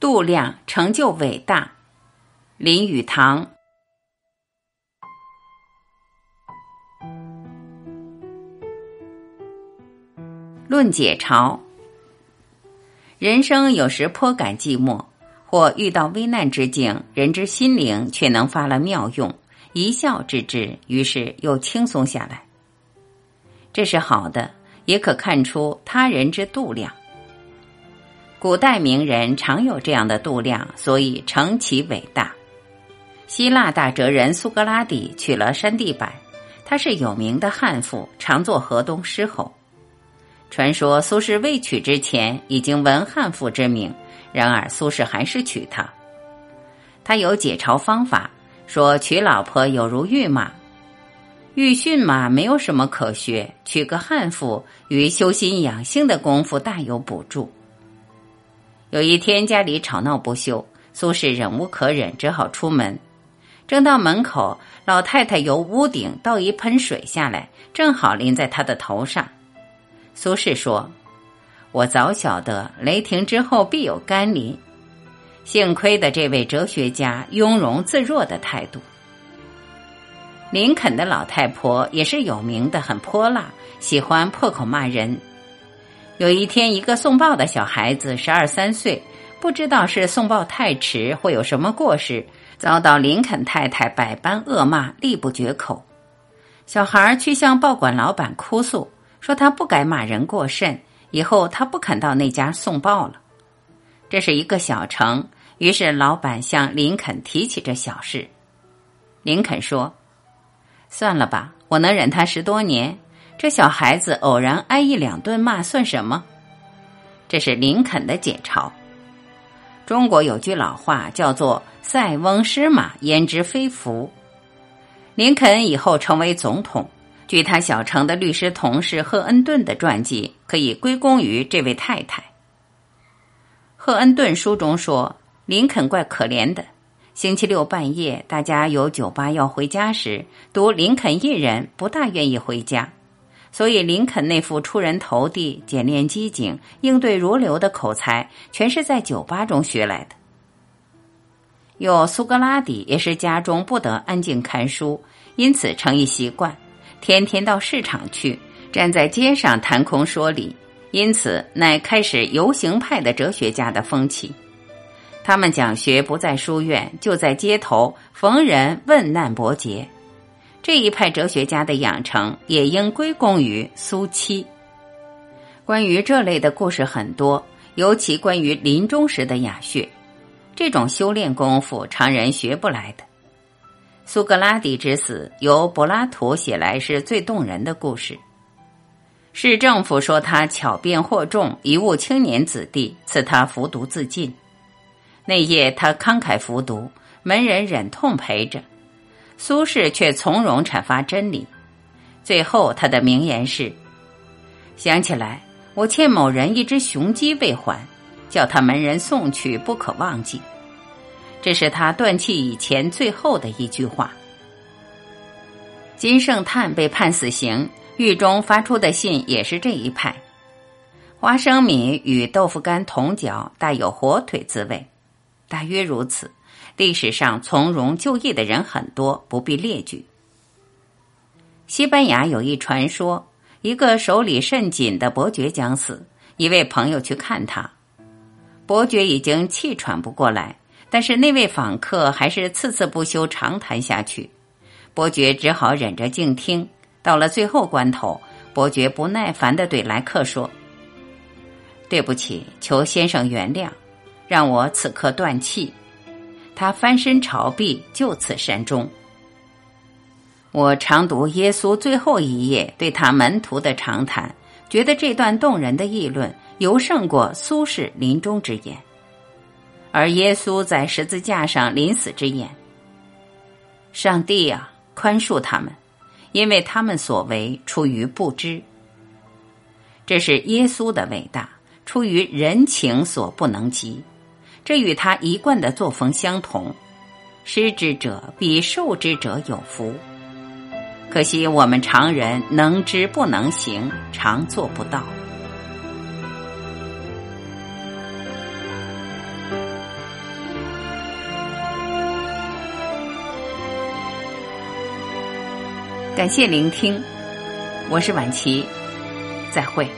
度量成就伟大。林语堂。论解嘲：人生有时颇感寂寞，或遇到危难之境，人之心灵却能发了妙用，一笑置之，于是又轻松下来。这是好的，也可看出他人之度量。古代名人常有这样的度量，所以成其伟大。希腊大哲人苏格拉底娶了山地柏，他是有名的悍妇，常做河东狮吼。传说苏轼未娶之前已经闻悍妇之名，然而苏轼还是娶她。他有解嘲方法，说娶老婆有如御马，御驯马没有什么可学，娶个悍妇与修心养性的功夫大有补助。有一天家里吵闹不休，苏轼忍无可忍，只好出门。正到门口，老太太由屋顶倒一盆水下来，正好淋在他的头上。苏轼说：“我早晓得雷霆之后必有甘霖，幸亏的这位哲学家雍容自若的态度。”林肯的老太婆也是有名的，很泼辣，喜欢破口骂人。有一天，一个送报的小孩子十二三岁，不知道是送报太迟或有什么过失，遭到林肯太太百般恶骂，力不绝口。小孩去向报馆老板哭诉，说他不该骂人过甚，以后他不肯到那家送报了。这是一个小城，于是老板向林肯提起这小事。林肯说：“算了吧，我能忍他十多年。”这小孩子偶然挨一两顿骂算什么？这是林肯的解嘲。中国有句老话叫做“塞翁失马，焉知非福”。林肯以后成为总统，据他小城的律师同事赫恩顿的传记，可以归功于这位太太。赫恩顿书中说，林肯怪可怜的。星期六半夜，大家有酒吧要回家时，独林肯一人不大愿意回家。所以，林肯那副出人头地、简练机警、应对如流的口才，全是在酒吧中学来的。有苏格拉底也是家中不得安静看书，因此成一习惯，天天到市场去，站在街上谈空说理，因此乃开始游行派的哲学家的风气。他们讲学不在书院，就在街头，逢人问难伯杰。这一派哲学家的养成也应归功于苏七。关于这类的故事很多，尤其关于临终时的雅穴，这种修炼功夫常人学不来的。苏格拉底之死由柏拉图写来是最动人的故事。市政府说他巧辩惑众，贻误青年子弟，赐他服毒自尽。那夜他慷慨服毒，门人忍痛陪着。苏轼却从容阐发真理，最后他的名言是：“想起来，我欠某人一只雄鸡未还，叫他门人送去，不可忘记。”这是他断气以前最后的一句话。金圣叹被判死刑，狱中发出的信也是这一派。花生米与豆腐干同嚼，带有火腿滋味，大约如此。历史上从容就义的人很多，不必列举。西班牙有一传说，一个手里甚紧的伯爵将死，一位朋友去看他，伯爵已经气喘不过来，但是那位访客还是次次不休长谈下去，伯爵只好忍着静听。到了最后关头，伯爵不耐烦的对来客说：“对不起，求先生原谅，让我此刻断气。”他翻身朝壁，就此善终。我常读耶稣最后一页对他门徒的长谈，觉得这段动人的议论尤胜过苏轼临终之言。而耶稣在十字架上临死之言：“上帝啊，宽恕他们，因为他们所为出于不知。”这是耶稣的伟大，出于人情所不能及。这与他一贯的作风相同，施之者比受之者有福，可惜我们常人能知不能行，常做不到。感谢聆听，我是婉琪，再会。